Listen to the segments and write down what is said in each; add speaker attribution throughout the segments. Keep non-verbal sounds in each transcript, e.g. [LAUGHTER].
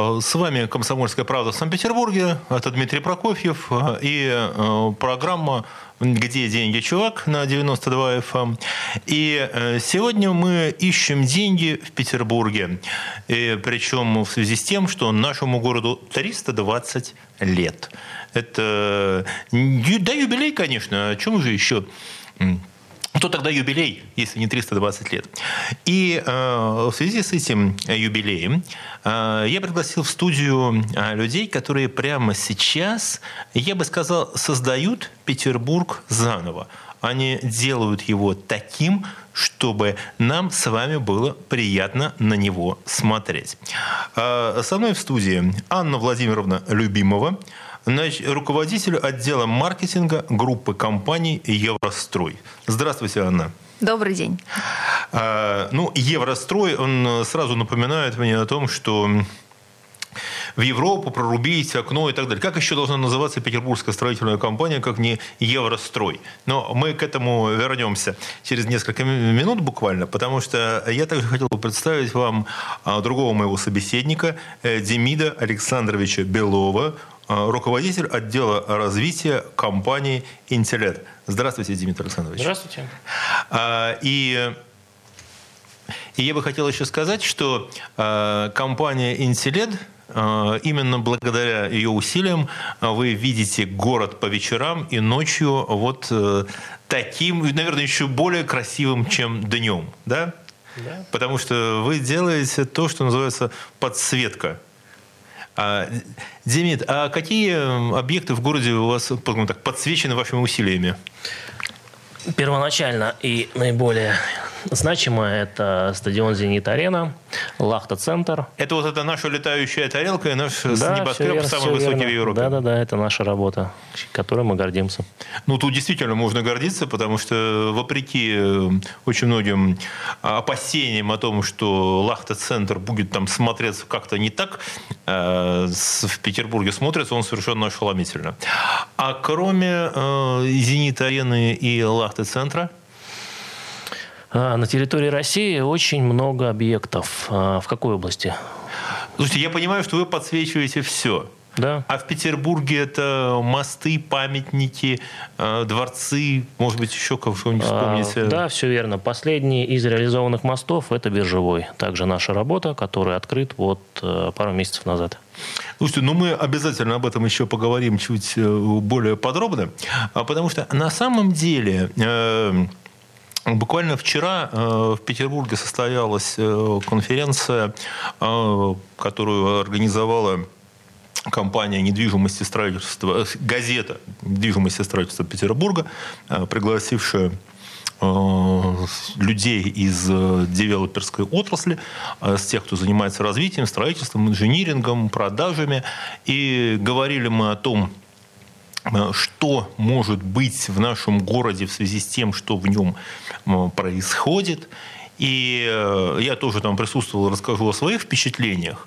Speaker 1: Э, С вами «Комсомольская правда» в Санкт-Петербурге. Это Дмитрий Прокофьев э, и э, программа «Где деньги, чувак» на 92 FM. И э, сегодня мы ищем деньги в Петербурге. И причем в связи с тем, что нашему городу 320 лет. Это да, юбилей, конечно. О чем же еще? М, что тогда юбилей, если не 320 лет? И э, в связи с этим юбилеем э, я пригласил в студию э, людей, которые прямо сейчас, я бы сказал, создают Петербург заново. Они делают его таким, чтобы нам с вами было приятно на него смотреть. Э, со мной в студии Анна Владимировна Любимова, Руководитель отдела маркетинга группы компаний «Еврострой». Здравствуйте, Анна.
Speaker 2: Добрый день.
Speaker 1: А, Ну, Еврострой, он сразу напоминает мне о том, что в Европу прорубить окно и так далее. Как еще должна называться петербургская строительная компания, как не Еврострой? Но мы к этому вернемся через несколько ми- минут буквально, потому что я также хотел бы представить вам а, другого моего собеседника, э, Демида Александровича Белова, руководитель отдела развития компании «Интеллект». Здравствуйте, Дмитрий Александрович.
Speaker 3: Здравствуйте.
Speaker 1: А, И, и я бы хотел еще сказать, что а, компания «Интеллед» а, Именно благодаря ее усилиям вы видите город по вечерам и ночью вот э, таким, наверное, еще более красивым, чем днем, да?
Speaker 3: Да.
Speaker 1: Потому что вы делаете то, что называется подсветка. А, Демид, а какие объекты в городе у вас скажем так, подсвечены вашими усилиями?
Speaker 3: Первоначально и наиболее значимое это стадион «Зенит-арена», «Лахта-центр».
Speaker 1: Это вот эта наша летающая тарелка и наш
Speaker 3: Да, всё
Speaker 1: небоскреб
Speaker 3: верно,
Speaker 1: самый высокий
Speaker 3: верно.
Speaker 1: в Европе.
Speaker 3: Да-да-да, это наша работа, которой мы гордимся.
Speaker 1: Ну, тут действительно можно гордиться, потому что вопреки э, очень многим опасениям о том, что Лахта-центр будет там смотреться как-то не так, э, в Петербурге смотрится он совершенно ошеломительно. А кроме э, «Зенит-арены» и Лахта-центра,
Speaker 3: А, На территории России очень много объектов. А, В какой области?
Speaker 1: слушайте, я понимаю, что вы подсвечиваете все.
Speaker 3: Да.
Speaker 1: А в Петербурге это мосты, памятники, э, дворцы, может быть, еще кого-нибудь
Speaker 3: А,
Speaker 1: вспомните?
Speaker 3: Да, все верно. Последний из реализованных мостов – это Биржевой. Также наша работа, который открыт вот э, пару месяцев назад.
Speaker 1: Слушайте, ну мы обязательно об этом еще поговорим чуть э, более подробно, а, потому что на самом деле э, буквально вчера э, в Петербурге состоялась э, конференция, э, которую организовала компания недвижимости строительства, газета недвижимости строительства Петербурга, пригласившая людей из девелоперской отрасли, с тех, кто занимается развитием, строительством, инжинирингом, продажами. И говорили мы о том, что может быть в нашем городе в связи с тем, что в нем э, происходит. И э, я тоже там присутствовал, расскажу о своих впечатлениях,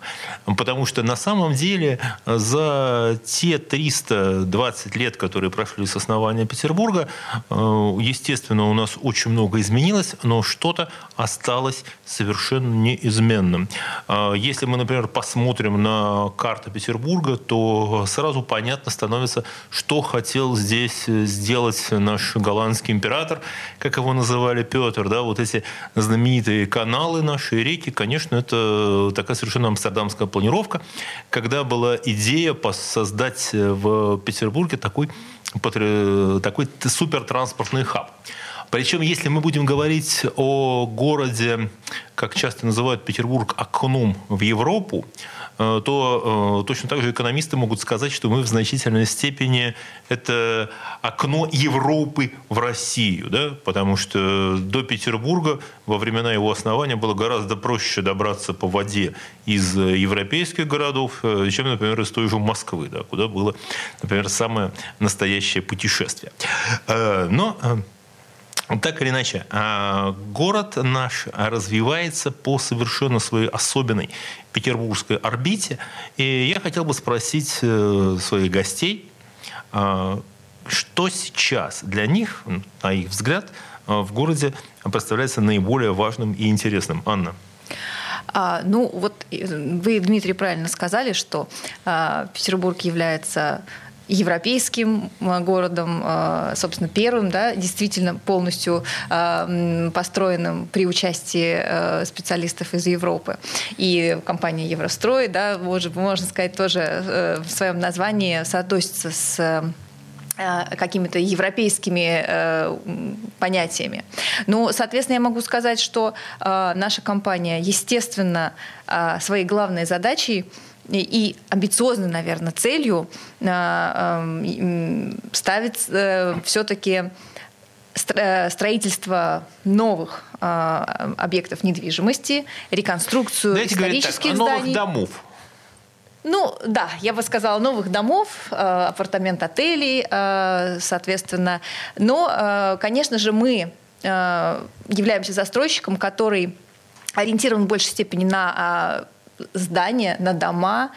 Speaker 1: потому что на самом деле за те 320 лет, которые прошли с основания Петербурга, э, естественно, у нас очень много изменилось, но что-то осталось совершенно неизменным. А Если мы, например, посмотрим на карту Петербурга, то сразу понятно становится, что хотел здесь сделать наш голландский император, как его называли Петр, да, вот эти знаменитые каналы наши, реки, конечно, это такая совершенно амстердамская планировка, когда была идея создать в Петербурге такой, такой супертранспортный хаб. Причем, если мы будем говорить о городе, как часто называют Петербург, окном в Европу, э, то э, точно так же экономисты могут сказать, что мы в значительной степени это окно Европы в Россию, да? потому что до Петербурга во времена его основания было гораздо проще добраться по воде из европейских городов, э, чем, например, из той же Москвы, да? куда было, например, самое настоящее путешествие. Но Так или иначе, а, город наш развивается по совершенно своей особенной петербургской орбите. И я хотел бы спросить э, своих гостей, а, что сейчас для них, на их взгляд, в городе представляется наиболее важным и интересным? Анна.
Speaker 2: А, ну, вот вы, Дмитрий, правильно сказали, что а, Петербург является европейским а, городом, а, собственно, первым, да, действительно полностью а, построенным при участии специалистов из Европы. И компания Еврострой, да, можно сказать, тоже э, в своем названии соотносится с Э, какими-то европейскими э, понятиями. Ну, соответственно, я могу сказать, что э, наша компания, естественно, э, своей главной задачей и, амбициозной, наверное, целью э, э, ставит э, все-таки э, строительство новых объектов недвижимости, реконструкцию
Speaker 1: Давайте
Speaker 2: исторических
Speaker 1: так,
Speaker 2: зданий.
Speaker 1: новых домов.
Speaker 2: Ну, да, я бы сказала, новых домов, апартамент-отелей, э, соответственно. Но, конечно же, мы являемся застройщиком, который ориентирован в большей степени на здания, на дома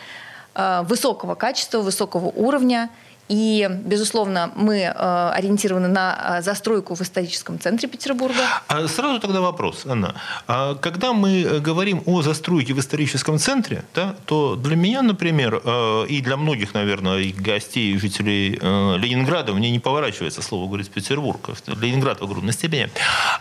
Speaker 2: высокого качества, высокого уровня – и, безусловно, мы э, ориентированы на э, застройку в историческом центре Петербурга.
Speaker 1: А сразу тогда вопрос, Анна. А когда мы говорим о застройке в историческом центре, да, то для меня, например, э, и для многих, наверное, и гостей, и жителей Ленинграда, мне не поворачивается слово говорить Петербург, Ленинград в огромной степени.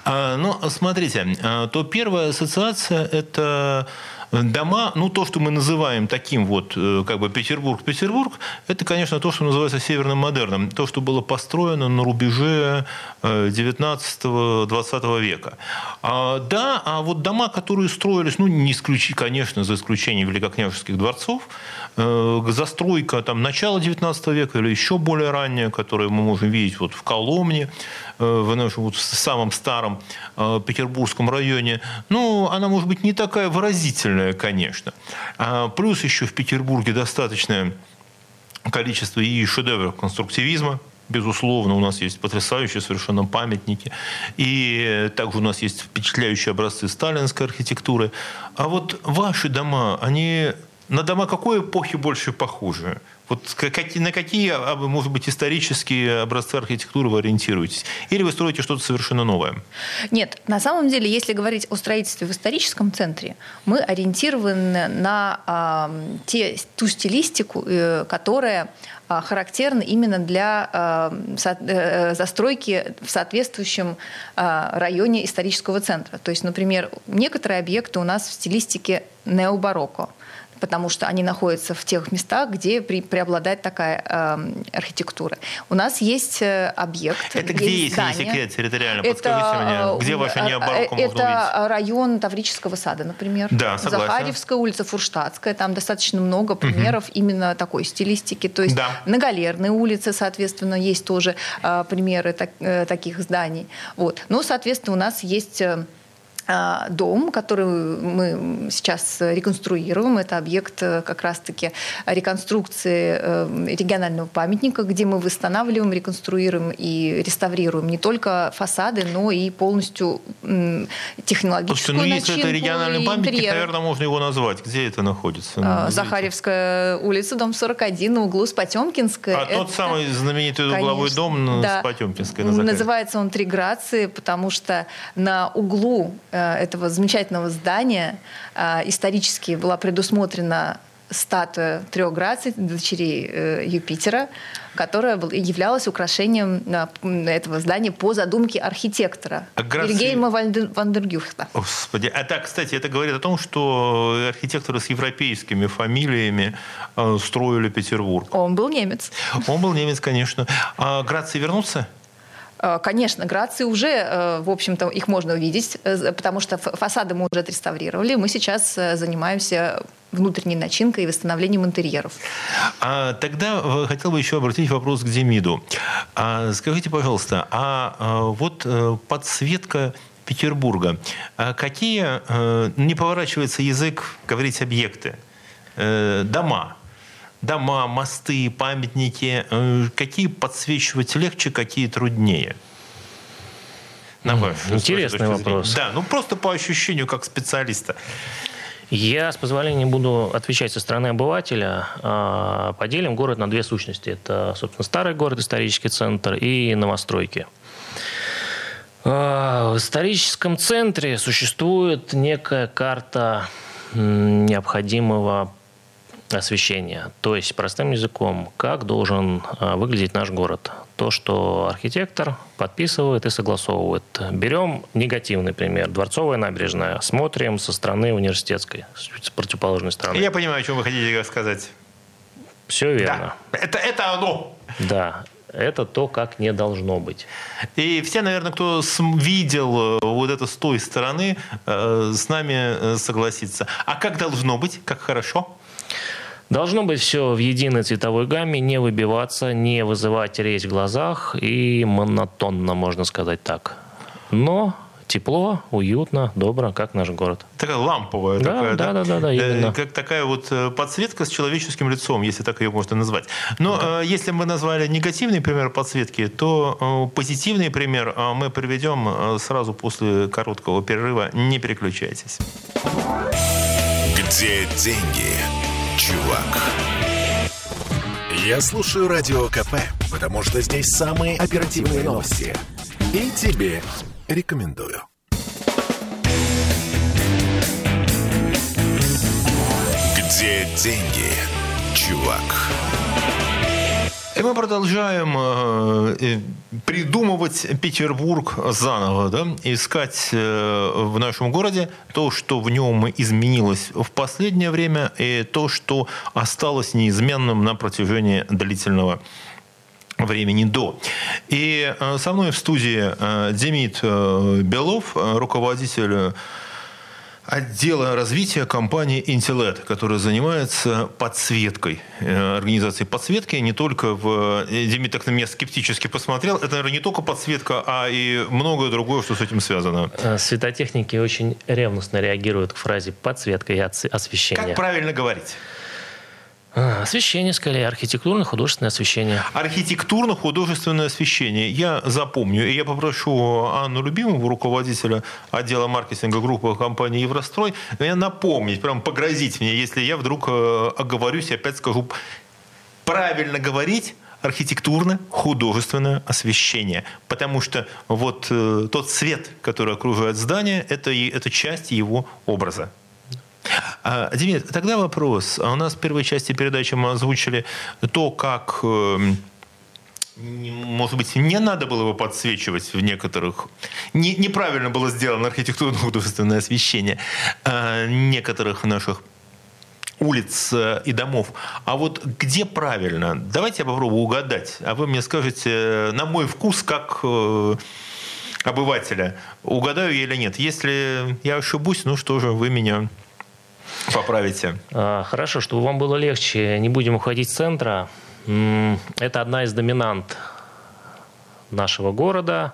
Speaker 1: А, но смотрите, то первая ассоциация – это дома, ну, то, что мы называем таким вот, э, как бы, Петербург-Петербург, это, конечно, то, что называется северным модерном. То, что было построено на рубеже 19-20 э, века. А, да, а вот дома, которые строились, ну, не исключи, конечно, за исключением великокняжеских дворцов, застройка там начала 19 века или еще более ранняя, которую мы можем видеть вот в Коломне, в нашем вот самом старом петербургском районе, ну, она может быть не такая выразительная, конечно. А плюс еще в Петербурге достаточное количество и шедевров конструктивизма, Безусловно, у нас есть потрясающие совершенно памятники. И также у нас есть впечатляющие образцы сталинской архитектуры. А вот ваши дома, они на дома какой эпохи больше похожи? Вот на какие, а, может быть, исторические образцы архитектуры вы ориентируетесь? Или вы строите что-то совершенно новое?
Speaker 2: Нет, на самом деле, если говорить о строительстве в историческом центре, мы ориентированы на а, те, ту стилистику, э, которая а, характерна именно для э, застройки в соответствующем а, районе исторического центра. То есть, например, некоторые объекты у нас в стилистике необарокко потому что они находятся в тех местах, где при, преобладает такая э, архитектура. У нас есть э, объект.
Speaker 1: Это где есть, здание. не секрет, территориально? Это, Подскажите мне, э, где ваша необоротка
Speaker 2: можно Это район Таврического сада, например.
Speaker 1: Да, согласен.
Speaker 2: Захарьевская улица, Фурштадтская. Там достаточно много примеров угу. именно такой стилистики. То есть да. на Галерной улице, соответственно, есть тоже э, примеры так, э, таких зданий. Вот. Ну, соответственно, у нас есть э, дом, который мы сейчас реконструируем. Это объект э, как раз-таки реконструкции э, регионального памятника, где мы восстанавливаем, реконструируем и реставрируем не только фасады, но и полностью технологическую
Speaker 1: Слушайте, ну если это региональный памятник, интерьер. наверное, можно его назвать. Где это находится?
Speaker 2: А, Захарьевская улица, дом 41 на углу с Потемкинской.
Speaker 1: А это, тот самый знаменитый конечно, угловой дом да. с Потемкинской. На
Speaker 2: Называется он «Три Грации», потому что на углу Э, этого замечательного здания э, исторически была предусмотрена статуя трех граций, дочерей э, Юпитера, которая являлась украшением этого здания по задумке архитектора а грации... Вильгельма Вандергюхта.
Speaker 1: Господи, а так, кстати, это говорит о том, что архитекторы с европейскими фамилиями строили Петербург.
Speaker 2: Он был немец.
Speaker 1: Он был немец, конечно. А Грации вернутся?
Speaker 2: Э, конечно, грации уже, э, в общем-то, их можно увидеть, э, потому что фасады мы уже отреставрировали. Мы сейчас занимаемся внутренней начинкой и восстановлением интерьеров.
Speaker 1: А, тогда хотел бы еще обратить вопрос к Демиду. А, скажите, пожалуйста, а, а вот подсветка Петербурга. А какие, не поворачивается язык говорить объекты, дома, дома, мосты, памятники, э, какие подсвечивать легче, какие труднее? На ваш,
Speaker 3: Интересный вопрос.
Speaker 1: Да, ну просто по ощущению как специалиста.
Speaker 3: Я, с позволения, буду отвечать со стороны обывателя. А, поделим город на две сущности. Это, собственно, старый город, исторический центр и новостройки. А, в историческом центре существует некая карта необходимого освещения. То есть, простым языком, как должен а, выглядеть наш город. То, что архитектор подписывает и согласовывает. Берем негативный пример. Дворцовая набережная. Смотрим со стороны университетской, с противоположной стороны.
Speaker 1: Я понимаю, о чем вы хотите сказать.
Speaker 3: Все верно.
Speaker 1: Да. Это, это оно.
Speaker 3: Да это то, как не должно быть.
Speaker 1: И все, наверное, кто видел э, вот это с той стороны, э, с нами э, согласится. А как должно быть? Как хорошо?
Speaker 3: Должно быть все в единой цветовой гамме, не выбиваться, не вызывать резь в глазах и монотонно, можно сказать так. Но тепло, уютно, добро, как наш город.
Speaker 1: Такая ламповая.
Speaker 3: Да,
Speaker 1: такая,
Speaker 3: да, да, да, да, именно.
Speaker 1: Как такая вот подсветка с человеческим лицом, если так ее можно назвать. Но да. если мы назвали негативный пример подсветки, то позитивный пример мы приведем сразу после короткого перерыва. Не переключайтесь.
Speaker 4: Где деньги? Чувак. Я слушаю Радио КП, потому что здесь самые оперативные новости. И тебе рекомендую. Где деньги, чувак?
Speaker 1: И мы продолжаем э, придумывать Петербург заново, да? искать э, в нашем городе то, что в нем изменилось в последнее время, и то, что осталось неизменным на протяжении длительного времени до. И э, со мной в студии Демид Белов, руководитель отдела развития компании Intilet, которая занимается подсветкой, э, организацией подсветки не только в... Э, Демид так на меня скептически посмотрел. Это, наверное, не только подсветка, а и многое другое, что с этим связано.
Speaker 3: Э, светотехники очень ревностно реагируют к фразе подсветка и освещение.
Speaker 1: Как правильно говорить?
Speaker 3: А, освещение, скорее, архитектурно-художественное освещение.
Speaker 1: Архитектурно-художественное освещение. Я запомню. И я попрошу Анну Любимову, руководителя отдела маркетинга группы компании «Еврострой», напомнить, прям погрозить мне, если я вдруг э, оговорюсь и опять скажу правильно говорить архитектурно-художественное освещение. Потому что вот э, тот свет, который окружает здание, это, это часть его образа. А, Демид, тогда вопрос. А у нас в первой части передачи мы озвучили то, как эм, может быть, не надо было его подсвечивать в некоторых... Не, неправильно было сделано архитектурно-художественное освещение э, некоторых наших улиц э, и домов. А вот где правильно? Давайте я попробую угадать. А вы мне скажете, на мой вкус, как э, обывателя, угадаю я или нет. Если я ошибусь, ну что же, вы меня Поправите.
Speaker 3: А, хорошо, чтобы вам было легче, не будем уходить с центра. Это одна из доминант нашего города.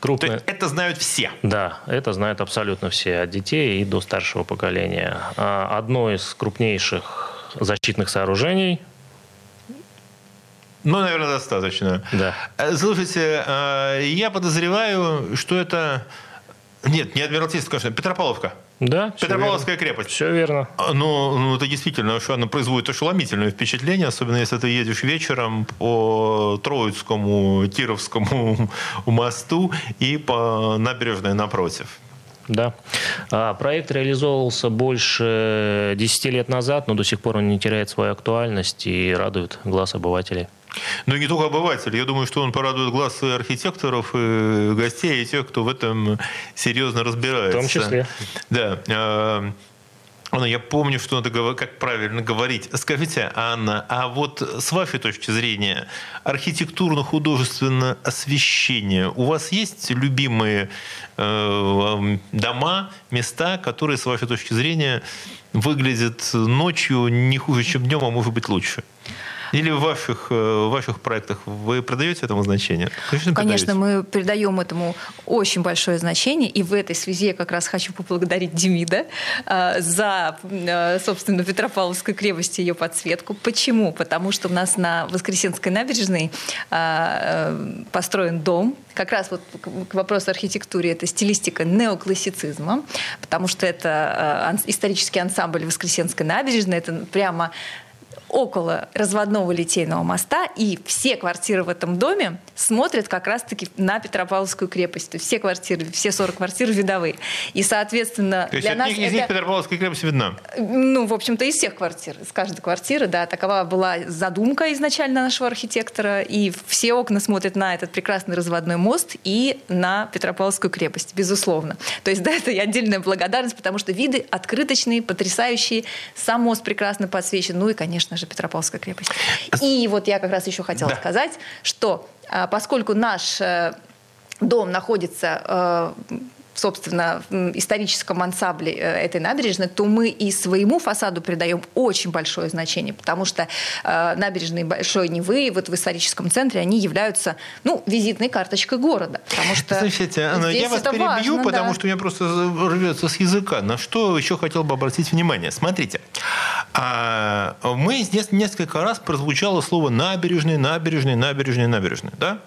Speaker 1: Крупная... То есть это знают все?
Speaker 3: Да, это знают абсолютно все, от детей и до старшего поколения. А, одно из крупнейших защитных сооружений
Speaker 1: ну, наверное, достаточно.
Speaker 3: Да.
Speaker 1: Э, слушайте, э, я подозреваю, что это... Нет, не Адмиралтейство, конечно, Петропавловка.
Speaker 3: Да,
Speaker 1: Петропавловская крепость.
Speaker 3: Все верно.
Speaker 1: А, ну, ну, это действительно, что она производит ошеломительное впечатление, особенно если ты едешь вечером по Троицкому, Кировскому [LAUGHS] мосту и по набережной напротив.
Speaker 3: Да. А, проект реализовывался больше 10 лет назад, но до сих пор он не теряет свою актуальность и радует глаз обывателей.
Speaker 1: Ну, не только обывателей. Я думаю, что он порадует глаз и архитекторов, и гостей, и тех, кто в этом серьезно разбирается.
Speaker 3: В том числе.
Speaker 1: Да. А, Анна, я помню, что надо как правильно говорить. Скажите, Анна, а вот с вашей точки зрения, архитектурно-художественное освещение, у вас есть любимые э, дома, места, которые, с вашей точки зрения, выглядят ночью не хуже, чем днем, а может быть лучше? Или в ваших, э, в ваших проектах вы придаете этому значение?
Speaker 2: Конечно, Конечно мы придаем этому очень большое значение. И в этой связи я как раз хочу поблагодарить Демида э, за, э, собственно, Петропавловской крепости ее подсветку. Почему? Потому что у нас на Воскресенской набережной построен дом, как раз вот к вопросу архитектуры, это стилистика неоклассицизма, потому что это исторический ансамбль Воскресенской набережной, это прямо около разводного литейного моста, и все квартиры в этом доме смотрят как раз-таки на Петропавловскую крепость. То есть все квартиры, все 40 квартир видовые. И, соответственно,
Speaker 1: То есть для нас... Из них. Петропавловская крепость видна?
Speaker 2: Ну, в общем-то, из всех квартир, из каждой квартиры, да. Такова была задумка изначально нашего архитектора, и все окна смотрят на этот прекрасный разводной мост и на Петропавловскую крепость, безусловно. То есть, да, это и отдельная благодарность, потому что виды открыточные, потрясающие, сам мост прекрасно подсвечен, ну и, конечно же, же Петропавловская крепость. И вот я как раз еще хотела да. сказать, что а, поскольку наш э, дом находится э, собственно, в историческом ансамбле э, этой набережной, то мы и своему фасаду придаем очень большое значение, потому что э, набережные Большой Невы вот в историческом центре, они являются, ну, визитной карточкой города. Потому что
Speaker 1: Слушайте, Анна, я вас перебью, важно, потому да. что у меня просто рвется с языка. На что еще хотел бы обратить внимание. Смотрите, а, мы здесь несколько раз прозвучало слово набережные, набережные, набережные, набережные, да?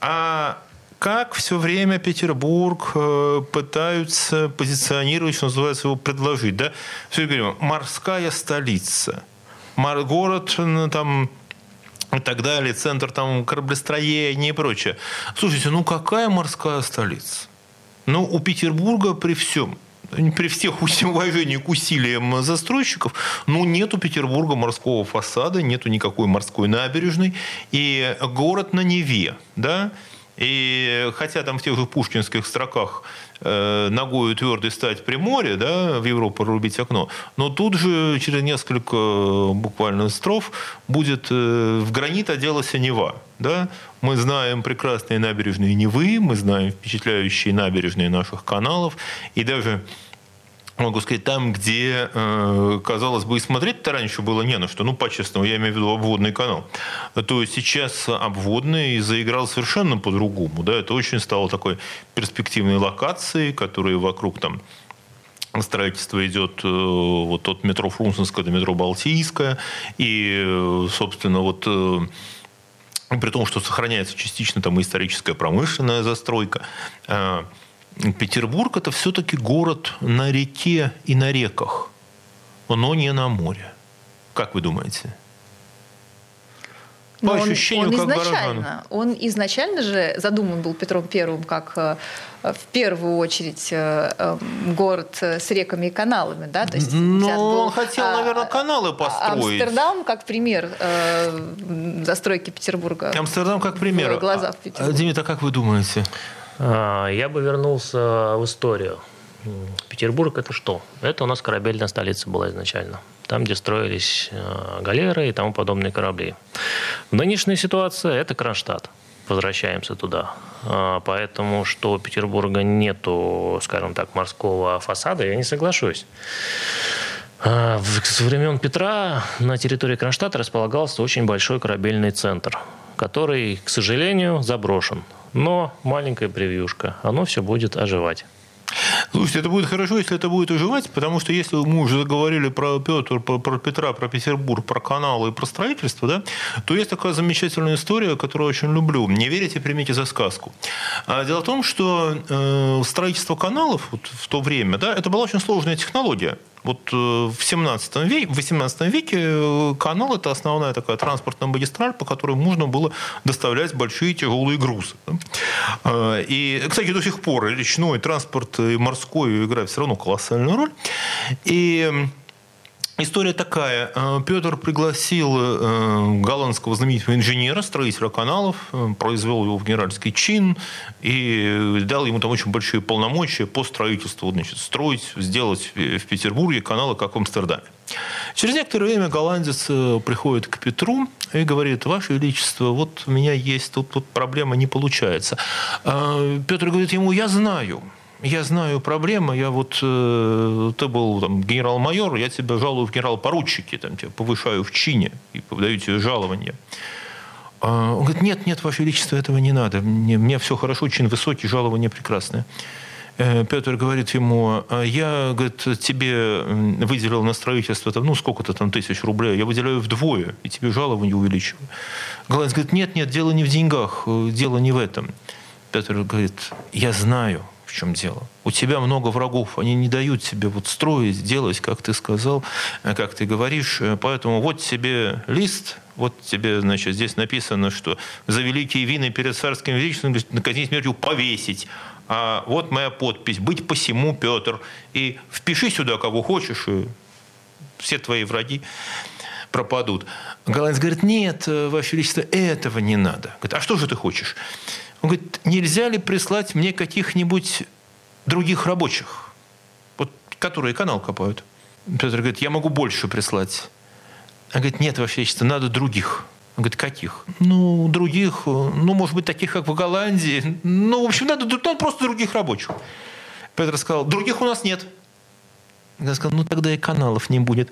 Speaker 1: А как все время Петербург э, пытаются позиционировать, что называется, его предложить. Да? Все говорим, морская столица, город там, и так далее, центр там кораблестроения и прочее. Слушайте, ну какая морская столица? Ну, у Петербурга при всем, при всех [LAUGHS] уважении к усилиям застройщиков, ну, нету Петербурга морского фасада, нету никакой морской набережной, и город на Неве, да, и хотя там в тех же пушкинских строках ногою твердой стать при море, да, в Европу рубить окно, но тут же через несколько э, буквально строф будет э, в гранит оделась Нева. Да? Мы знаем прекрасные набережные Невы, мы знаем впечатляющие набережные наших каналов, и даже могу сказать, там, где, э, казалось бы, и смотреть-то раньше было не на что, ну, по-честному, я имею в виду обводный канал, то сейчас обводный заиграл совершенно по-другому, да, это очень стало такой перспективной локацией, которая вокруг там строительство идет э, вот от метро Фрунзенское до метро Балтийское, и, э, собственно, вот при том, что сохраняется частично там историческая промышленная застройка, Петербург это все-таки город на реке и на реках, но не на море. Как вы думаете?
Speaker 2: По Но ощущению, он, он как изначально, горожан. Он изначально же задуман был Петром Первым как э, в первую очередь э, эм, город с реками и каналами, да?
Speaker 1: То есть Но был, он хотел, а, наверное, каналы построить.
Speaker 2: Амстердам как пример э, застройки Петербурга.
Speaker 1: Амстердам как пример. В глазах а, Петербурга. Димит, а как вы думаете?
Speaker 3: А, я бы вернулся в историю. Петербург это что? Это у нас корабельная столица была изначально. Там, где строились э, галеры и тому подобные корабли. В нынешней ситуации это Кронштадт. Возвращаемся туда. А, поэтому, что у Петербурга нету, скажем так, морского фасада, я не соглашусь. А, с времен Петра на территории Кронштадта располагался очень большой корабельный центр, который, к сожалению, заброшен но маленькая превьюшка, оно все будет оживать.
Speaker 1: Слушайте, это будет хорошо, если это будет оживать, потому что если мы уже заговорили про Петр, про, про Петра, про Петербург, про каналы и про строительство, да, то есть такая замечательная история, которую очень люблю. Не верите, примите за сказку. А дело в том, что э, строительство каналов вот, в то время, да, это была очень сложная технология. Вот э, в 17 веке, в 18 веке канал – это основная такая транспортная магистраль, по которой можно было доставлять большие тяжелые грузы. Э, и, кстати, до сих пор речной транспорт и морской играют все равно колоссальную роль. И История такая. Э, Петр пригласил э, голландского знаменитого инженера, строителя каналов, э, произвел его в генеральский чин и дал ему там очень большие полномочия по строительству, значит, строить, сделать в Петербурге каналы, как в Амстердаме. Через некоторое время голландец приходит к Петру и говорит, Ваше Величество, вот у меня есть тут, тут проблема не получается. Петр говорит ему, я знаю, я знаю проблемы, я вот, э, ты был там, генерал-майор, я тебя жалую в генерал-поручики, там, тебя повышаю в чине и подаю тебе жалование. А он говорит, нет, нет, Ваше Величество, этого не надо. Мне, мне все хорошо, очень высокий, жалование прекрасное. Э, Петр говорит ему, «А я, говорит, тебе выделил на строительство, там, ну, сколько-то там тысяч рублей, я выделяю вдвое, и тебе жалование увеличиваю. Голландец говорит, нет, нет, дело не в деньгах, дело не в этом. Петр говорит, я знаю, в чем дело. У тебя много врагов, они не дают тебе вот строить, делать, как ты сказал, э, как ты говоришь. Э, поэтому вот тебе лист, вот тебе, значит, здесь написано, что за великие вины перед царским величеством наказнить смертью повесить. А вот моя подпись. Быть посему, Петр. И впиши сюда, кого хочешь, и все твои враги пропадут. Голландец говорит, нет, э, Ваше Величество, этого не надо. Говорит, а что же ты хочешь? Он говорит, нельзя ли прислать мне каких-нибудь других рабочих, вот, которые канал копают? Петр говорит, я могу больше прислать. Он говорит, нет, Ваше Величество, надо других. Он говорит, каких? Ну, других, ну, может быть, таких, как в Голландии. Ну, в общем, надо, надо просто других рабочих. Петр сказал, других у нас нет. Я сказал, ну, тогда и каналов не будет.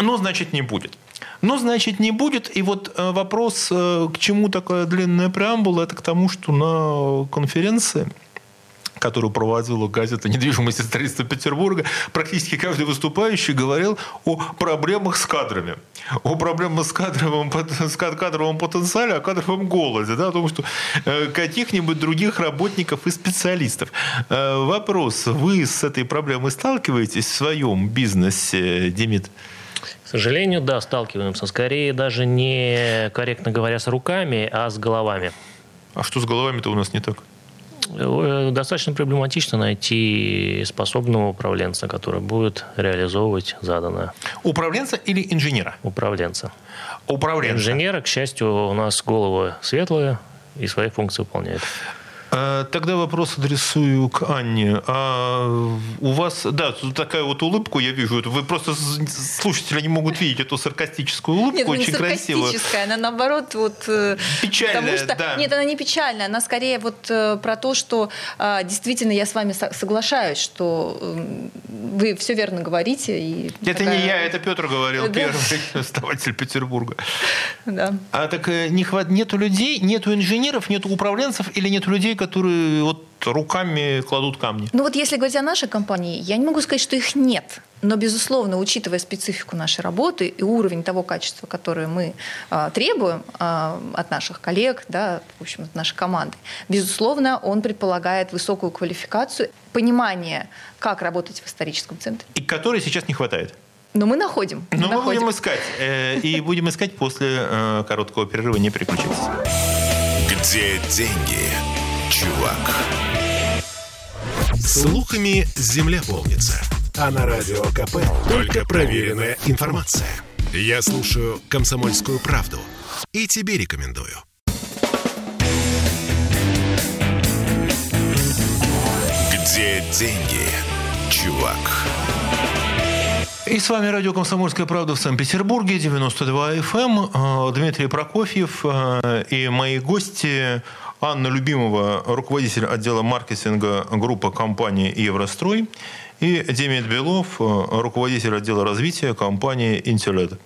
Speaker 1: Ну, значит, не будет. Ну, значит, не будет. И вот э, вопрос, э, к чему такая длинная преамбула, это к тому, что на конференции которую проводила газета «Недвижимость и строительство Петербурга», практически каждый выступающий говорил о проблемах с кадрами. О проблемах с кадровым, с кадровым потенциале, о кадровом голоде, да, о том, что э, каких-нибудь других работников и специалистов. Вопрос, вы с этой проблемой сталкиваетесь в своем бизнесе, Демид?
Speaker 3: К сожалению, да, сталкиваемся. Скорее даже не, корректно говоря, с руками, а с головами.
Speaker 1: А что с головами-то у нас не так?
Speaker 3: Э, достаточно проблематично найти способного управленца, который будет реализовывать заданное.
Speaker 1: Управленца или инженера?
Speaker 3: Управленца.
Speaker 1: Управленца.
Speaker 3: Инженера, к счастью, у нас головы светлые и свои функции выполняют.
Speaker 1: Э, тогда вопрос адресую к Анне. А у вас, да, такая вот улыбку я вижу. Вы просто слушатели не могут видеть эту саркастическую улыбку,
Speaker 2: нет,
Speaker 1: очень
Speaker 2: не красивую.
Speaker 1: саркастическая,
Speaker 2: она наоборот вот...
Speaker 1: Э, Печальная,
Speaker 2: что,
Speaker 1: да.
Speaker 2: Нет, она не печальная, она скорее вот э, про то, что действительно я с вами соглашаюсь, что вы все верно говорите. И
Speaker 1: это такая... не я, это Петр говорил, да. первый [LAUGHS] основатель Петербурга.
Speaker 2: Да.
Speaker 1: А так не хват... нету людей, нету инженеров, нету управленцев или нет людей, которые вот руками кладут камни?
Speaker 2: Ну вот если говорить о нашей компании, я не могу сказать, что их нет. Но, безусловно, учитывая специфику нашей работы и уровень того качества, которое мы э, требуем э, от наших коллег, да, в общем, от нашей команды, безусловно, он предполагает высокую квалификацию, понимание, как работать в историческом центре.
Speaker 1: И которой сейчас не хватает.
Speaker 2: Но мы находим.
Speaker 1: Но
Speaker 2: мы,
Speaker 1: мы будем искать. Э, и будем искать после э, короткого перерыва. Не переключайтесь.
Speaker 4: Где деньги, чувак? Слухами земля полнится. А на радио КП только проверенная информация. Я слушаю «Комсомольскую правду» и тебе рекомендую. Где деньги, чувак?
Speaker 1: И с вами радио «Комсомольская правда» в Санкт-Петербурге, 92 FM. Эм. Дмитрий Прокофьев э, и мои гости Анна Любимова, руководитель отдела маркетинга группы компании «Еврострой», и Демид Белов, руководитель отдела развития компании «Интеллет»,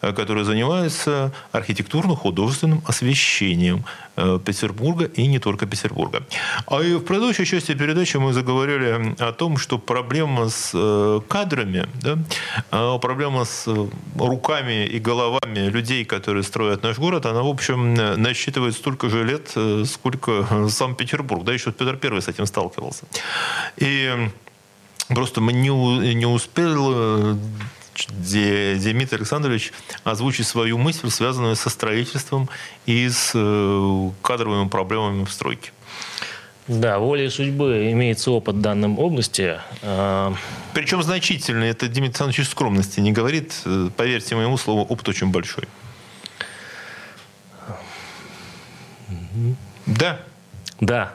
Speaker 1: который занимается архитектурно-художественным освещением э, Петербурга и не только Петербурга. А и в предыдущей части передачи мы заговорили о том, что проблема с э, кадрами, да, а проблема с руками и головами людей, которые строят наш город, она, в общем, насчитывает столько же лет, э, сколько сам Петербург. Да, еще Петр Первый с этим сталкивался. И Просто мы не, не успел Дмитрий Александрович озвучить свою мысль, связанную со строительством и с э, кадровыми проблемами в стройке.
Speaker 3: Да, волей судьбы имеется опыт в данном области.
Speaker 1: А, Причем значительный. Это Дмитрий Александрович скромности не говорит. Э, поверьте моему слову, опыт очень большой. Да.
Speaker 3: Да.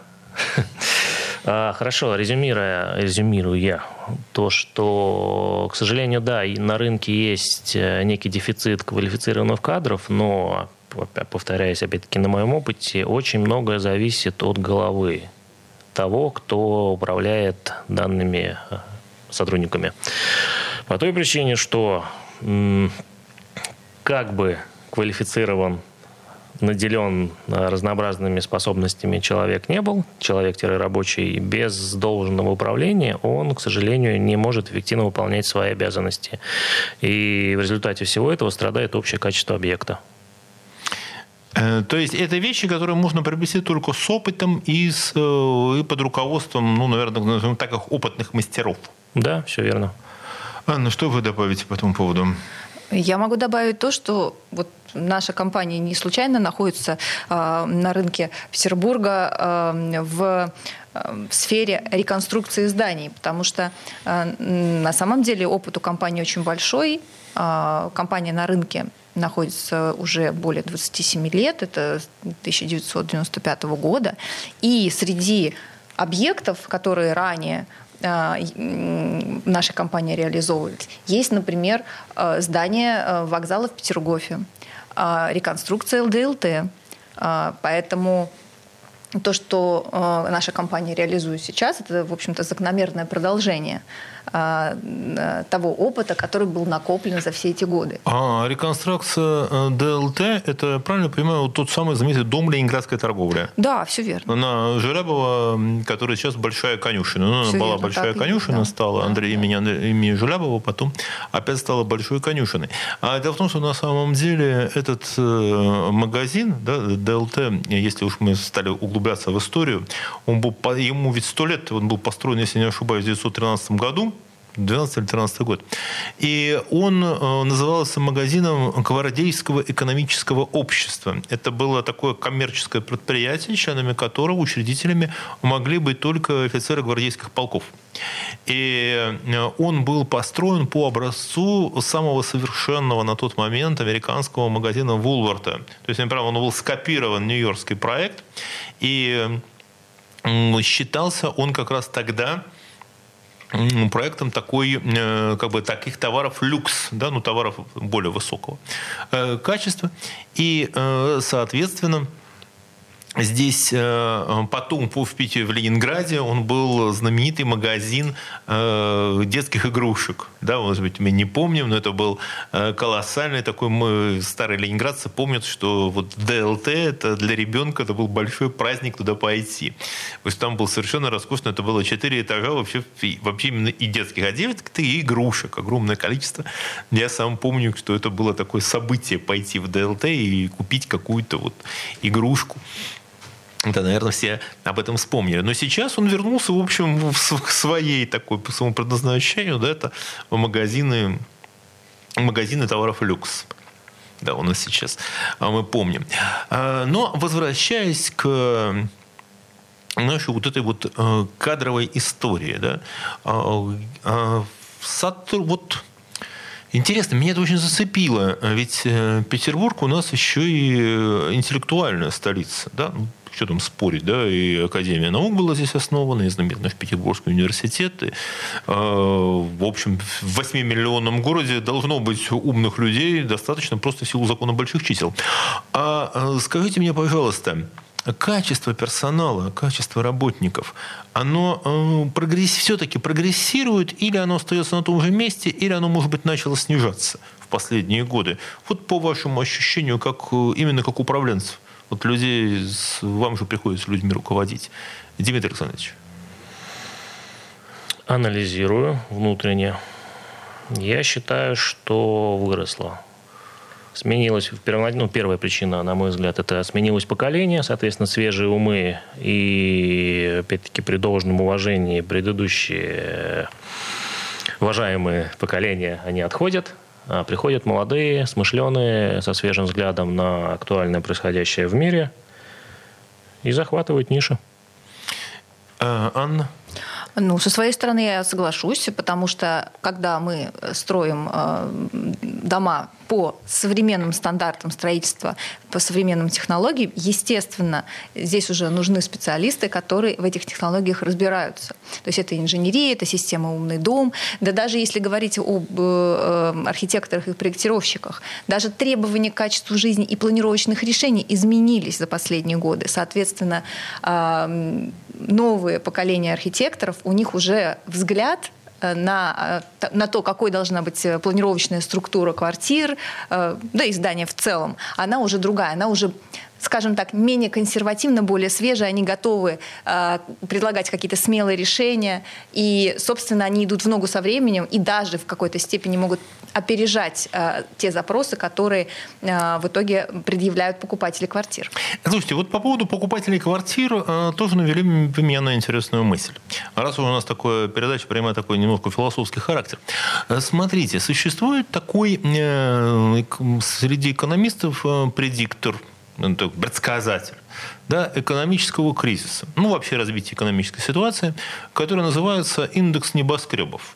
Speaker 3: А, хорошо, резюмируя, резюмирую я то, что, к сожалению, да, на рынке есть э, некий дефицит квалифицированных кадров, но, повторяюсь, опять-таки, на моем опыте, очень многое зависит от головы того, кто управляет данными э, сотрудниками. По той причине, что как бы квалифицирован наделен э, разнообразными способностями человек не был, человек-рабочий, без должного управления он, к сожалению, не может эффективно выполнять свои обязанности. И в результате всего этого страдает общее качество объекта.
Speaker 1: Э, то есть это вещи, которые можно приобрести только с опытом и, с, э, и под руководством, ну, наверное, назовем так, их опытных мастеров.
Speaker 3: Да, все верно.
Speaker 1: Анна, что вы добавите по этому поводу?
Speaker 2: Я могу добавить то, что вот наша компания не случайно находится э, на рынке Петербурга э, в в сфере реконструкции зданий, потому что на самом деле опыт у компании очень большой. Компания на рынке находится уже более 27 лет, это 1995 года. И среди объектов, которые ранее а, наша компания реализовывает. Есть, например, а, здание а, вокзала в Петергофе, реконструкция ЛДЛТ. Поэтому то, что наша компания реализует сейчас, это, в общем-то, закономерное продолжение а, того опыта, который был накоплен за все эти годы.
Speaker 1: А реконструкция э, ДЛТ – это, правильно понимаю, тот самый знаменитый дом ленинградской торговли?
Speaker 2: Да, все верно.
Speaker 1: На Желябова, которая сейчас большая конюшина. Ну, она была верно, большая конюшина, да. стала да, Андрей да. имени, имени Желябова, потом опять стала большой конюшиной. А дело в том, что на самом деле этот э, магазин, да, ДЛТ, если уж мы стали углубляться в историю, он был, ему ведь сто лет, он был построен, если не ошибаюсь, в 1913 году, 12 или 13 год. И он э, назывался магазином Гвардейского экономического общества. Это было такое коммерческое предприятие, членами которого, учредителями, могли быть только офицеры гвардейских полков. И э, он был построен по образцу самого совершенного на тот момент американского магазина Вулварта. То есть, например, он был скопирован нью-йоркский проект, и считался он как раз тогда проектом такой, э, как бы, таких товаров люкс, да, ну, товаров более высокого э, качества. И, э, соответственно, Здесь э, потом в Питере, в Ленинграде, он был знаменитый магазин э, детских игрушек. Да, может быть, мы не помним, но это был э, колоссальный такой, мы, старые ленинградцы помнят, что вот ДЛТ, это для ребенка, это был большой праздник туда пойти. То есть там был совершенно роскошно, это было четыре этажа вообще, вообще именно и детских, 9 и игрушек, огромное количество. Я сам помню, что это было такое событие пойти в ДЛТ и купить какую-то вот игрушку. Да, наверное, все об этом вспомнили. Но сейчас он вернулся, в общем, к своей такой, по своему предназначению, да, это магазины, магазины товаров люкс. Да, у нас сейчас, а, мы помним. А, но возвращаясь к нашей вот этой вот э, кадровой истории, да, а, вот Интересно, меня это очень зацепило, ведь э, Петербург у нас еще и э, интеллектуальная столица, да, ну, что там спорить, да, и Академия наук была здесь основана, и знаменитый Петербургский университет. И, э, в общем, в 8-миллионном городе должно быть умных людей достаточно просто в силу закона больших чисел. А э, скажите мне, пожалуйста, качество персонала, качество работников, оно э, прогресс, все-таки прогрессирует, или оно остается на том же месте, или оно, может быть, начало снижаться в последние годы? Вот по вашему ощущению, как, э, именно как управленцев. Вот людей, вам же приходится людьми руководить. Дмитрий Александрович.
Speaker 3: Анализирую внутренне. Я считаю, что выросло. Сменилась, ну, первая причина, на мой взгляд, это сменилось поколение, соответственно, свежие умы и, опять-таки, при должном уважении предыдущие уважаемые поколения, они отходят, приходят молодые, смышленые, со свежим взглядом на актуальное происходящее в мире и захватывают ниши.
Speaker 1: А, Анна?
Speaker 2: Ну, со своей стороны я соглашусь, потому что когда мы строим э, дома по современным стандартам строительства, по современным технологиям, естественно, здесь уже нужны специалисты, которые в этих технологиях разбираются. То есть это инженерия, это система «Умный дом». Да даже если говорить об э, архитекторах и проектировщиках, даже требования к качеству жизни и планировочных решений изменились за последние годы. Соответственно, э, новые поколения архитекторов, у них уже взгляд на, на то, какой должна быть планировочная структура квартир, да и здания в целом, она уже другая, она уже скажем так, менее консервативно, более свежие, они готовы э, предлагать какие-то смелые решения, и, собственно, они идут в ногу со временем и даже в какой-то степени могут опережать э, те запросы, которые э, в итоге предъявляют покупатели квартир.
Speaker 1: Слушайте, вот по поводу покупателей квартир э, тоже навели меня на интересную мысль. Раз у нас такая передача принимает такой немножко философский характер. Э, смотрите, существует такой э, среди экономистов э, предиктор – предсказатель да, экономического кризиса, ну вообще развития экономической ситуации, который называется индекс небоскребов.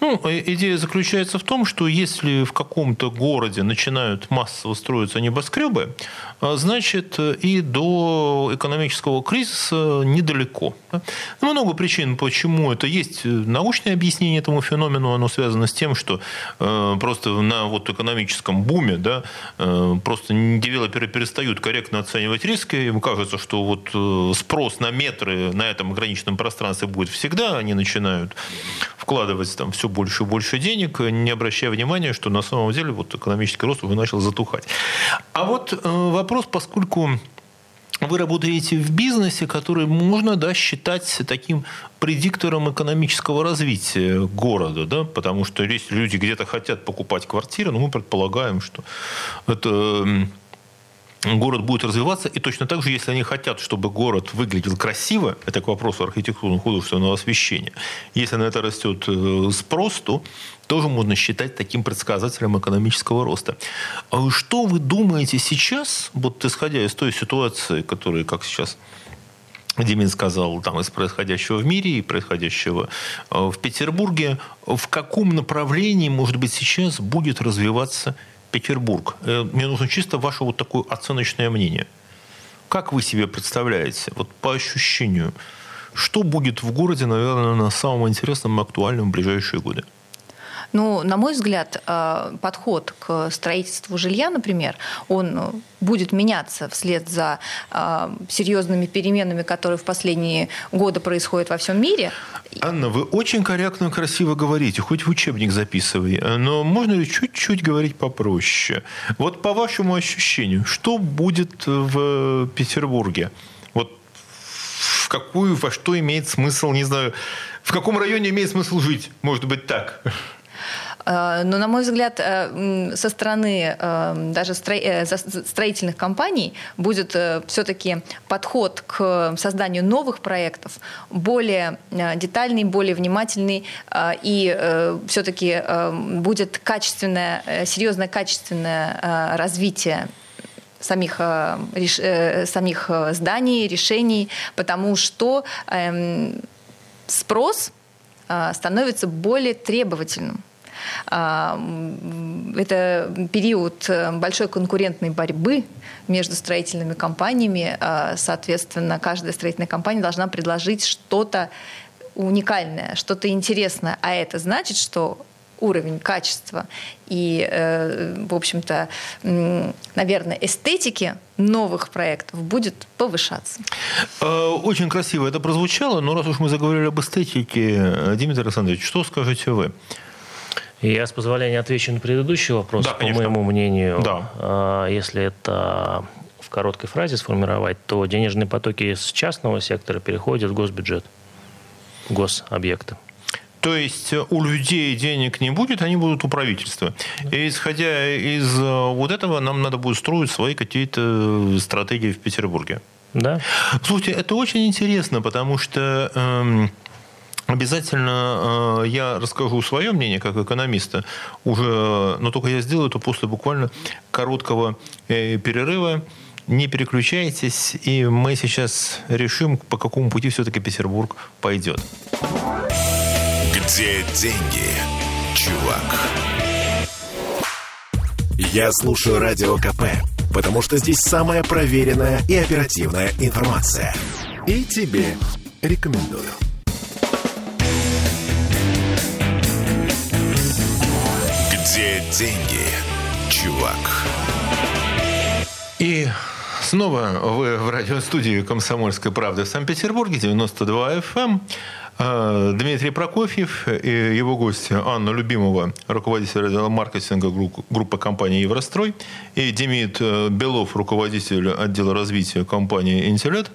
Speaker 1: Ну, идея заключается в том, что если в каком-то городе начинают массово строиться небоскребы, а, значит, и до экономического кризиса недалеко. Много причин, почему это есть. Научное объяснение этому феномену, оно связано с тем, что э, просто на вот экономическом буме да, э, просто девелоперы перестают корректно оценивать риски. Им кажется, что вот э, спрос на метры на этом ограниченном пространстве будет всегда. Они начинают вкладывать там все больше и больше денег, не обращая внимания, что на самом деле вот экономический рост уже начал затухать. А вот э, вопрос, поскольку вы работаете в бизнесе, который можно да, считать таким предиктором экономического развития города, да, потому что если люди где-то хотят покупать квартиры, ну, мы предполагаем, что это город будет развиваться, и точно так же, если они хотят, чтобы город выглядел красиво, это к вопросу архитектурно художественного освещения, если на это растет э, спрос, то тоже можно считать таким предсказателем экономического роста. А что вы думаете сейчас, вот исходя из той ситуации, которая, как сейчас Демин сказал, там, из происходящего в мире и происходящего э, в Петербурге, в каком направлении, может быть, сейчас будет развиваться Петербург. Э, мне нужно чисто ваше вот такое оценочное мнение. Как вы себе представляете, вот по ощущению, что будет в городе, наверное, на самом интересном и актуальном в ближайшие годы?
Speaker 2: Ну, на мой взгляд, э, подход к строительству жилья, например, он э, будет меняться вслед за э, серьезными переменами, которые в последние годы происходят во всем мире.
Speaker 1: Анна, вы очень корректно, красиво говорите, хоть в учебник записывай, но можно ли чуть-чуть говорить попроще? Вот по вашему ощущению, что будет в Петербурге? Вот в какую, во что имеет смысл, не знаю, в каком районе имеет смысл жить, может быть так?
Speaker 2: Э, но, на мой взгляд, э, со стороны э, даже строительных компаний будет все-таки подход к созданию новых проектов более детальный, более внимательный, и все-таки будет качественное, серьезное качественное развитие самих, самих зданий, решений, потому что эм, спрос становится более требовательным. А, это период э, большой конкурентной борьбы между строительными компаниями. А, соответственно, каждая строительная компания должна предложить что-то уникальное, что-то интересное. А это значит, что уровень качества и, э, в общем-то, наверное, эстетики новых проектов будет повышаться.
Speaker 1: Э, очень красиво это прозвучало, но раз уж мы заговорили об эстетике, Дмитрий Александрович, что скажете вы?
Speaker 3: Я, с позволения, отвечу на предыдущий вопрос. Да, По моему мнению, да. А, если это в короткой фразе сформировать, то денежные потоки с частного сектора переходят в госбюджет, в гособъекты.
Speaker 1: То есть у людей денег не будет, они будут у правительства. И исходя из э, вот этого, нам надо будет строить свои какие-то стратегии в Петербурге.
Speaker 3: Да.
Speaker 1: Слушайте, это очень интересно, потому что... Эм, Обязательно э, я расскажу свое мнение как экономиста, уже, но только я сделаю это после буквально короткого э, перерыва. Не переключайтесь, и мы сейчас решим, по какому пути все-таки Петербург пойдет.
Speaker 4: Где деньги, чувак? Я слушаю Радио КП, потому что здесь самая проверенная и оперативная информация. И тебе рекомендую. Где деньги, чувак?
Speaker 1: И Снова вы в радиостудии «Комсомольской правды» в Санкт-Петербурге, 92 FM. Эм. А, Дмитрий Прокофьев и его гости Анна Любимова, руководитель отдела маркетинга группы компании «Еврострой», и Демид э, Белов, руководитель отдела развития компании «Интеллект».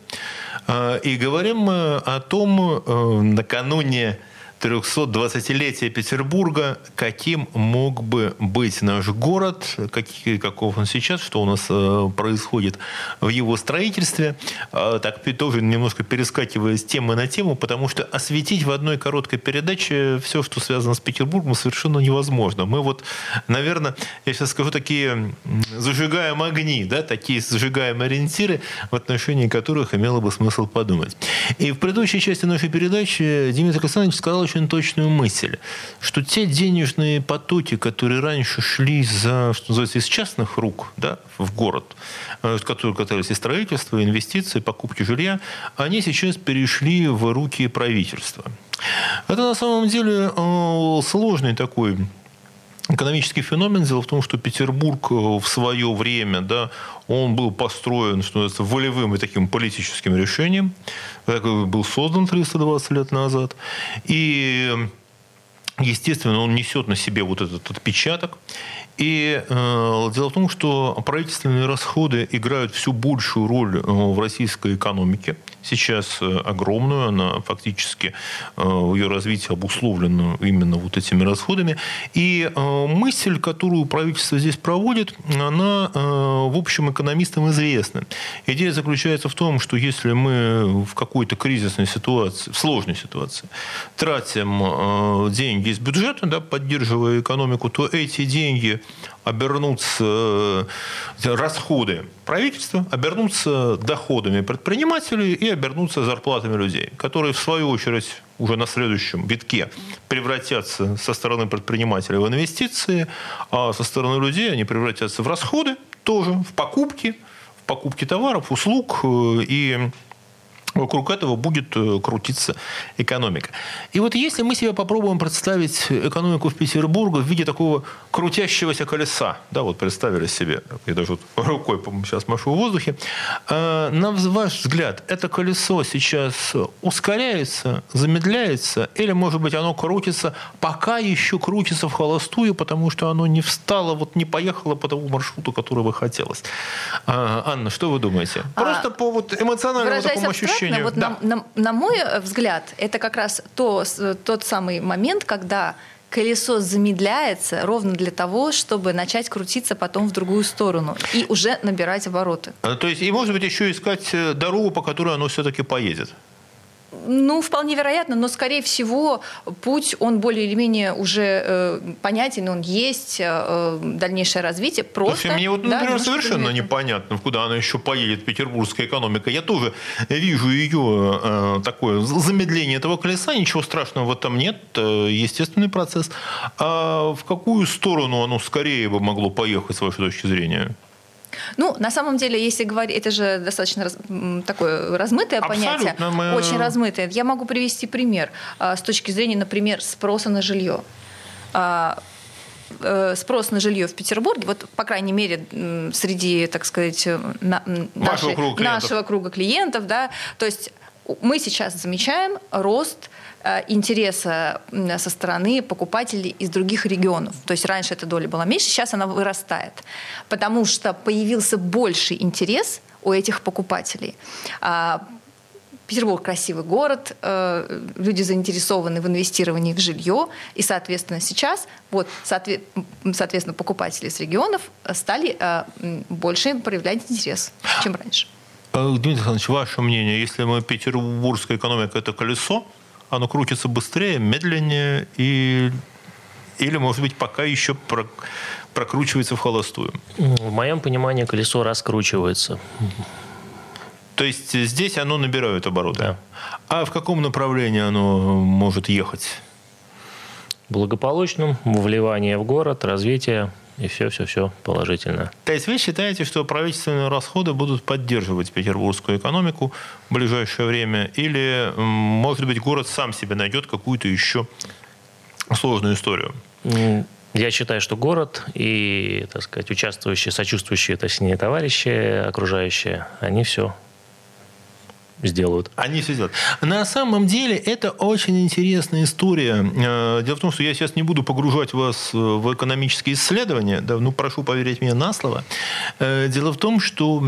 Speaker 1: А, и говорим мы о том, э, накануне 320-летия Петербурга, каким мог бы быть наш город, какие, каков он сейчас, что у нас э, происходит в его строительстве. Э, так тоже немножко перескакивая с темы на тему, потому что осветить в одной короткой передаче все, что связано с Петербургом, совершенно невозможно. Мы вот, наверное, я сейчас скажу такие зажигаем огни, да, такие зажигаем ориентиры, в отношении которых имело бы смысл подумать. И в предыдущей части нашей передачи Дмитрий Александрович сказал очень точную мысль, что те денежные потоки, которые раньше шли за, что называется, из частных рук да, в город, э, которые касались и строительства, и инвестиций, покупки жилья, они сейчас перешли в руки правительства. Это на самом деле э, сложный такой экономический феномен. Дело в том, что Петербург э, в свое время, да, он был построен, что называется, волевым и таким политическим решением. Был создан 320 лет назад. И естественно, он несет на себе вот этот отпечаток. И э, дело в том, что правительственные расходы играют все большую роль э, в российской экономике сейчас э, огромную, она фактически э, ее развитие обусловлено именно вот этими расходами. И э, мысль, которую правительство здесь проводит, она, в общем, экономистам известна. Идея заключается в том, что если мы в какой-то кризисной ситуации, в сложной ситуации, тратим деньги из бюджета, да, поддерживая экономику, то эти деньги обернутся расходы правительства, обернутся доходами предпринимателей и обернутся зарплатами людей, которые в свою очередь уже на следующем витке превратятся со стороны предпринимателей в инвестиции, а со стороны людей они превратятся в расходы тоже, в покупки, в покупки товаров, услуг э, и Вокруг этого будет э, крутиться экономика. И вот если мы себе попробуем представить экономику в Петербурге в виде такого крутящегося колеса, да, вот представили себе, я даже вот рукой сейчас машу в воздухе, э, на ваш взгляд, это колесо сейчас ускоряется, замедляется, или, может быть, оно крутится, пока еще крутится в холостую, потому что оно не встало, вот не поехало по тому маршруту, который бы хотелось. А, Анна, что вы думаете? А, Просто а, по вот эмоциональному такому ощущению
Speaker 2: ощущению. Вот да. на, на, на мой взгляд, это как раз то, тот самый момент, когда колесо замедляется ровно для того, чтобы начать крутиться потом в другую сторону и уже набирать обороты.
Speaker 1: А, то есть, и может быть еще искать э, дорогу, по которой оно все-таки поедет.
Speaker 2: Ну, вполне вероятно, но, скорее всего, путь, он более или менее уже э, понятен, он есть, э, дальнейшее развитие. Просто,
Speaker 1: Слушай, мне вот, да, например, совершенно непонятно, куда она еще поедет, петербургская экономика. Я тоже вижу ее э, такое замедление этого колеса, ничего страшного в этом нет, э, естественный процесс. А в какую сторону оно скорее бы могло поехать, с вашей точки зрения?
Speaker 2: Ну, на самом деле, если говорить, это же достаточно раз, такое размытое Абсолютно понятие, мы... очень размытое. Я могу привести пример а, с точки зрения, например, спроса на жилье. А, э, спрос на жилье в Петербурге, вот, по крайней мере, среди, так сказать, на, нашей, круга нашего круга клиентов, да, то есть мы сейчас замечаем рост Э, интереса со стороны покупателей из других регионов. То есть раньше эта доля была меньше, сейчас она вырастает, потому что появился больший интерес у этих покупателей. А, Петербург красивый город, э, люди заинтересованы в инвестировании в жилье, и, соответственно, сейчас вот, соответственно, покупатели из регионов стали э, больше проявлять интерес, чем раньше.
Speaker 1: Дмитрий Александрович, ваше мнение, если мы петербургская экономика – это колесо, оно крутится быстрее, медленнее и или, может быть, пока еще про, прокручивается в холостую?
Speaker 3: В моем понимании колесо раскручивается.
Speaker 1: То есть здесь оно набирает обороты. Да. А в каком направлении оно может ехать?
Speaker 3: Благополучным, вливание в город, развитие и все-все-все положительно.
Speaker 1: То есть вы считаете, что правительственные расходы будут поддерживать петербургскую экономику в ближайшее время? Или, может быть, город сам себе найдет какую-то еще сложную историю?
Speaker 3: Я считаю, что город и, так сказать, участвующие, сочувствующие, точнее, товарищи, окружающие, они все сделают.
Speaker 1: Они все сделают. На самом деле это очень интересная история. Э, дело в том, что я сейчас не буду погружать вас в экономические исследования. Да, ну, прошу поверить мне на слово. Э, дело в том, что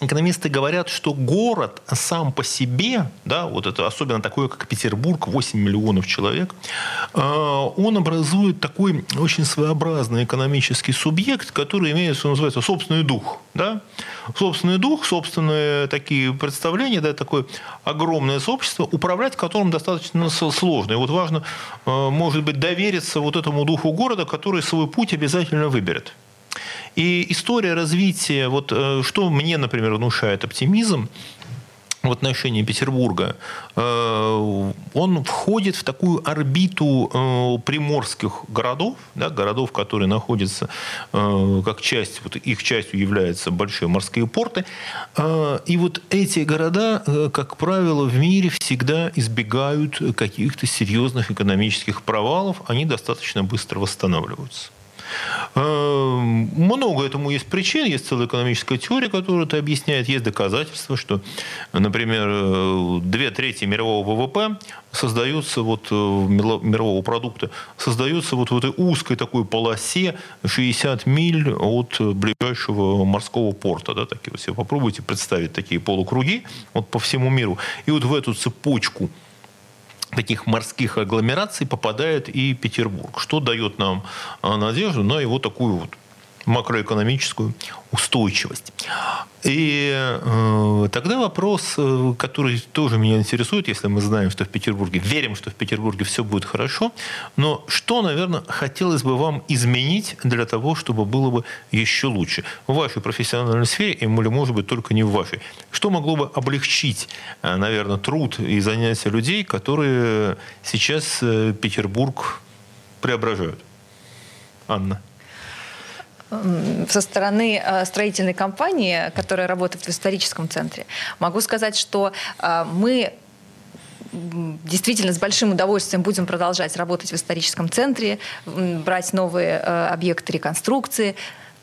Speaker 1: экономисты говорят, что город сам по себе, да, вот это особенно такое, как Петербург, 8 миллионов человек, э, он образует такой очень своеобразный экономический субъект, который имеет, что называется, собственный дух. Да? Собственный дух, собственные такие представления, да, такое огромное сообщество, управлять которым достаточно сложно. И вот важно, э, может быть, довериться вот этому духу города, который свой путь обязательно выберет. И история развития, вот э, что мне, например, внушает оптимизм, в отношении Петербурга, э, он входит в такую орбиту э, приморских городов, да, городов, которые находятся как часть, вот их частью являются большие морские порты. И вот эти города, как правило, в мире всегда избегают каких-то серьезных экономических провалов, они достаточно быстро восстанавливаются. Эм, много этому есть причин, есть целая экономическая теория, которая это объясняет, есть доказательства, что, например, э, две трети мирового ВВП создаются вот э, мирового продукта создаются вот в этой узкой такой полосе 60 миль от ближайшего морского порта. Да, такие вот себе попробуйте представить такие полукруги вот по всему миру. И вот в эту цепочку таких морских агломераций попадает и Петербург, что дает нам а, надежду на его такую вот макроэкономическую устойчивость. И э, тогда вопрос, э, который тоже меня интересует, если мы знаем, что в Петербурге, верим, что в Петербурге все будет хорошо, но что, наверное, хотелось бы вам изменить для того, чтобы было бы еще лучше в вашей профессиональной сфере, или, может быть, только не в вашей? Что могло бы облегчить, э, наверное, труд и занятия людей, которые сейчас э, Петербург преображают? Анна
Speaker 2: со стороны э, строительной компании, которая работает в историческом центре, могу сказать, что э, мы действительно с большим удовольствием будем продолжать работать в историческом центре, брать новые э, объекты реконструкции.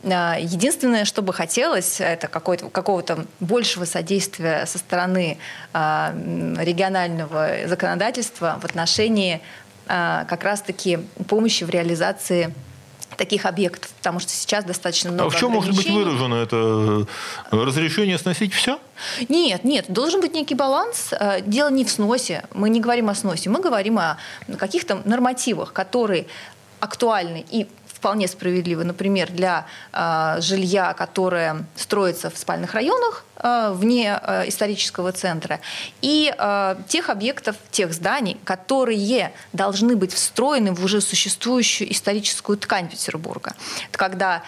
Speaker 2: Единственное, что бы хотелось, это какого-то большего содействия со стороны регионального законодательства в отношении как раз-таки помощи в реализации таких объектов, потому что сейчас достаточно много
Speaker 1: А в чем может быть выражено это э, разрешение сносить все?
Speaker 2: Нет, нет, должен быть некий баланс. Э, дело не в сносе, мы не говорим о сносе, мы говорим о каких-то нормативах, которые актуальны и вполне справедливы, например, для э, жилья, которое строится в спальных районах, вне э, исторического центра, и э, тех объектов, тех зданий, которые должны быть встроены в уже существующую историческую ткань Петербурга. Когда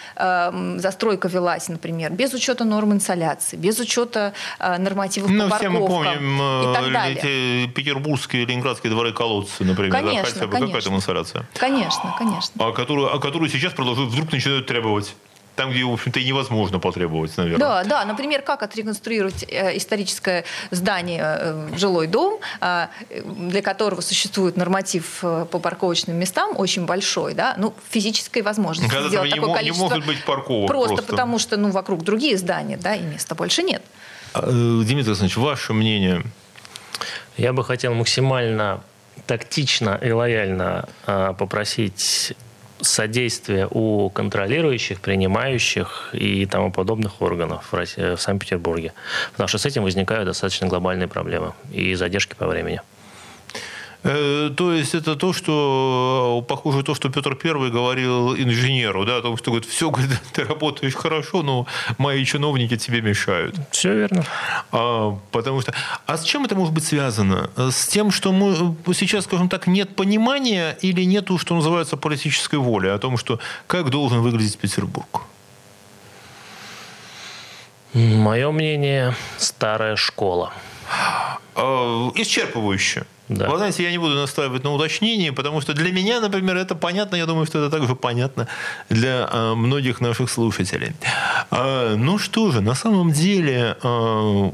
Speaker 2: застройка велась, например, без учета норм инсоляции, без учета нормативов
Speaker 1: ну,
Speaker 2: по
Speaker 1: все мы помним и так далее. петербургские, ленинградские дворы-колодцы, например.
Speaker 2: Конечно, да,
Speaker 1: хотя бы
Speaker 2: конечно.
Speaker 1: какая там инсоляция?
Speaker 2: Конечно, конечно.
Speaker 1: А которую, а которую сейчас продолжают, вдруг начинают требовать там, где, в общем-то, и невозможно потребовать, наверное.
Speaker 2: Да, да. Например, как отреконструировать э, историческое здание, э, жилой дом, э, для которого существует норматив по парковочным местам очень большой, да, ну, физической возможности
Speaker 1: Когда сделать такое не количество. Не могут быть парковок
Speaker 2: просто, просто потому, что, ну, вокруг другие здания, да, и места больше нет.
Speaker 1: А, Дмитрий Александрович, ваше мнение?
Speaker 3: Я бы хотел максимально тактично и лояльно попросить содействие у контролирующих, принимающих и тому подобных органов в, России, в Санкт-Петербурге. Потому что с этим возникают достаточно глобальные проблемы и задержки по времени.
Speaker 1: Э, то есть это то, что похоже то, что Петр Первый говорил инженеру, да, о том, что говорит, все, [LAUGHS] говорит, ты работаешь хорошо, но мои чиновники тебе мешают.
Speaker 3: Все верно.
Speaker 1: А, потому что, а с чем это может быть связано? С тем, что мы сейчас, скажем так, нет понимания или нету, что называется, политической воли о том, что как должен выглядеть Петербург?
Speaker 3: Мое мнение, старая школа.
Speaker 1: А, исчерпывающе. Да. Вы знаете, я не буду настаивать на уточнении, потому что для меня, например, это понятно. Я думаю, что это также понятно для э, многих наших слушателей. Э, ну что же, на самом деле... Э,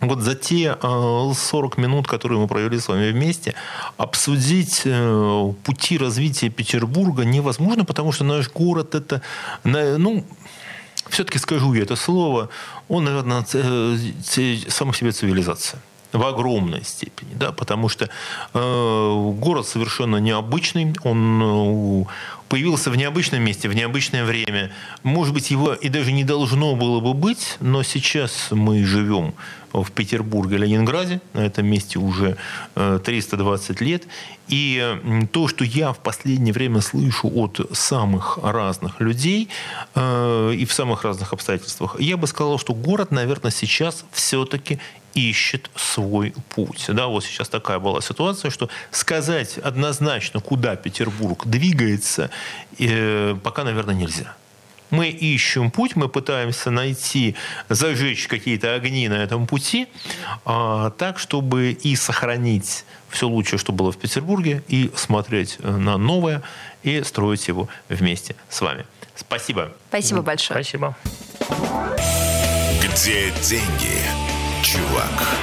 Speaker 1: вот за те 40 минут, которые мы провели с вами вместе, обсудить пути развития Петербурга невозможно, потому что наш город это, ну, все-таки скажу я это слово, он, наверное, сам себе цивилизация в огромной степени, да, потому что э, город совершенно необычный, он э, появился в необычном месте, в необычное время. Может быть, его и даже не должно было бы быть, но сейчас мы живем в Петербурге, Ленинграде, на этом месте уже 320 э, лет. И то, что я в последнее время слышу от самых разных людей э, и в самых разных обстоятельствах, я бы сказал, что город, наверное, сейчас все-таки ищет свой путь. Да, вот сейчас такая была ситуация, что сказать однозначно, куда Петербург двигается, э, пока, наверное, нельзя. Мы ищем путь, мы пытаемся найти, зажечь какие-то огни на этом пути, а, так, чтобы и сохранить все лучшее, что было в Петербурге, и смотреть на новое, и строить его вместе с вами. Спасибо.
Speaker 2: Спасибо большое.
Speaker 3: Спасибо.
Speaker 4: Где деньги, чувак?